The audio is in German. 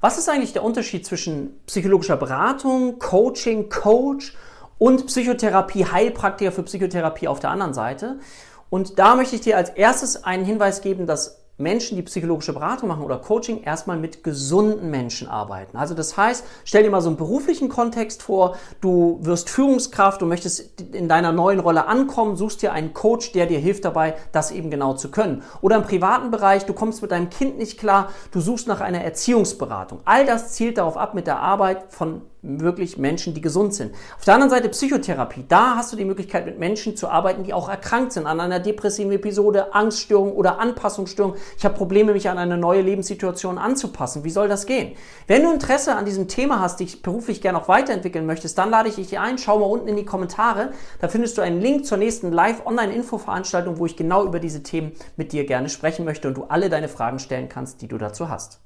Was ist eigentlich der Unterschied zwischen psychologischer Beratung, Coaching, Coach und Psychotherapie, Heilpraktiker für Psychotherapie auf der anderen Seite? Und da möchte ich dir als erstes einen Hinweis geben, dass Menschen, die psychologische Beratung machen oder Coaching, erstmal mit gesunden Menschen arbeiten. Also das heißt, stell dir mal so einen beruflichen Kontext vor, du wirst Führungskraft, du möchtest in deiner neuen Rolle ankommen, suchst dir einen Coach, der dir hilft dabei, das eben genau zu können. Oder im privaten Bereich, du kommst mit deinem Kind nicht klar, du suchst nach einer Erziehungsberatung. All das zielt darauf ab, mit der Arbeit von wirklich Menschen, die gesund sind. Auf der anderen Seite Psychotherapie. Da hast du die Möglichkeit, mit Menschen zu arbeiten, die auch erkrankt sind an einer depressiven Episode, Angststörung oder Anpassungsstörung. Ich habe Probleme, mich an eine neue Lebenssituation anzupassen. Wie soll das gehen? Wenn du Interesse an diesem Thema hast, dich beruflich gerne auch weiterentwickeln möchtest, dann lade ich dich ein. Schau mal unten in die Kommentare. Da findest du einen Link zur nächsten Live-Online-Info-Veranstaltung, wo ich genau über diese Themen mit dir gerne sprechen möchte und du alle deine Fragen stellen kannst, die du dazu hast.